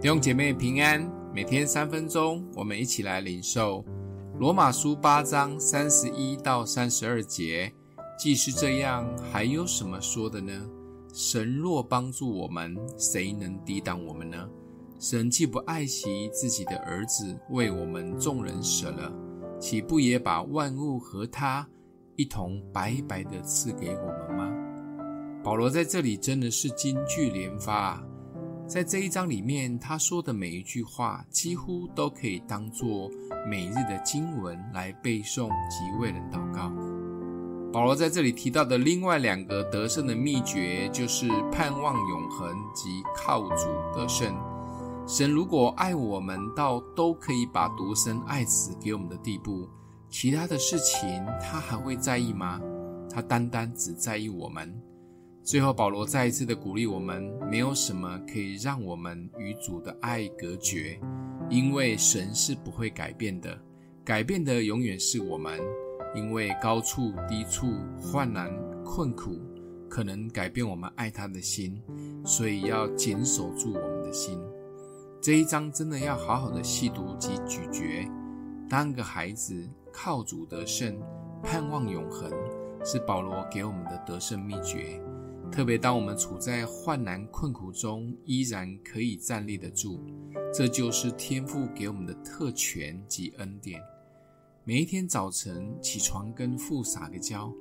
弟兄姐妹平安，每天三分钟，我们一起来领受罗马书八章三十一到三十二节。既是这样，还有什么说的呢？神若帮助我们，谁能抵挡我们呢？神既不爱惜自己的儿子，为我们众人舍了，岂不也把万物和他一同白白的赐给我们吗？保罗在这里真的是金句连发啊！在这一章里面，他说的每一句话，几乎都可以当作每日的经文来背诵及为人祷告。保罗在这里提到的另外两个得胜的秘诀，就是盼望永恒及靠主得胜。神如果爱我们到都可以把独生爱子给我们的地步，其他的事情他还会在意吗？他单单只在意我们。最后，保罗再一次的鼓励我们：没有什么可以让我们与主的爱隔绝，因为神是不会改变的，改变的永远是我们。因为高处、低处、患难、困苦，可能改变我们爱他的心，所以要谨守住我们的心。这一章真的要好好的细读及咀嚼。当个孩子靠主得胜，盼望永恒，是保罗给我们的得胜秘诀。特别当我们处在患难困苦中，依然可以站立得住，这就是天父给我们的特权及恩典。每一天早晨起床，跟父撒个娇，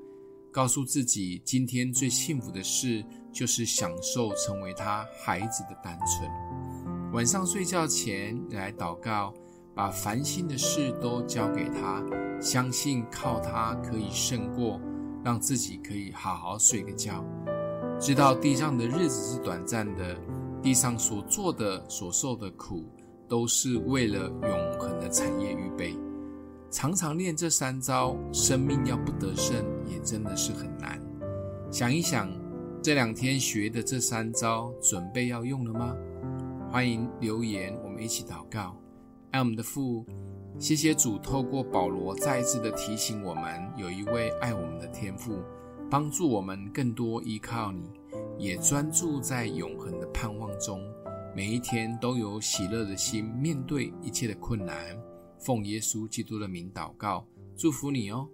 告诉自己今天最幸福的事就是享受成为他孩子的单纯。晚上睡觉前来祷告，把烦心的事都交给他，相信靠他可以胜过，让自己可以好好睡个觉。知道地上的日子是短暂的，地上所做的、所受的苦，都是为了永恒的产业预备。常常练这三招，生命要不得胜，也真的是很难。想一想，这两天学的这三招，准备要用了吗？欢迎留言，我们一起祷告。爱我们的父，谢谢主，透过保罗再一次的提醒我们，有一位爱我们的天父。帮助我们更多依靠你，也专注在永恒的盼望中，每一天都有喜乐的心面对一切的困难。奉耶稣基督的名祷告，祝福你哦。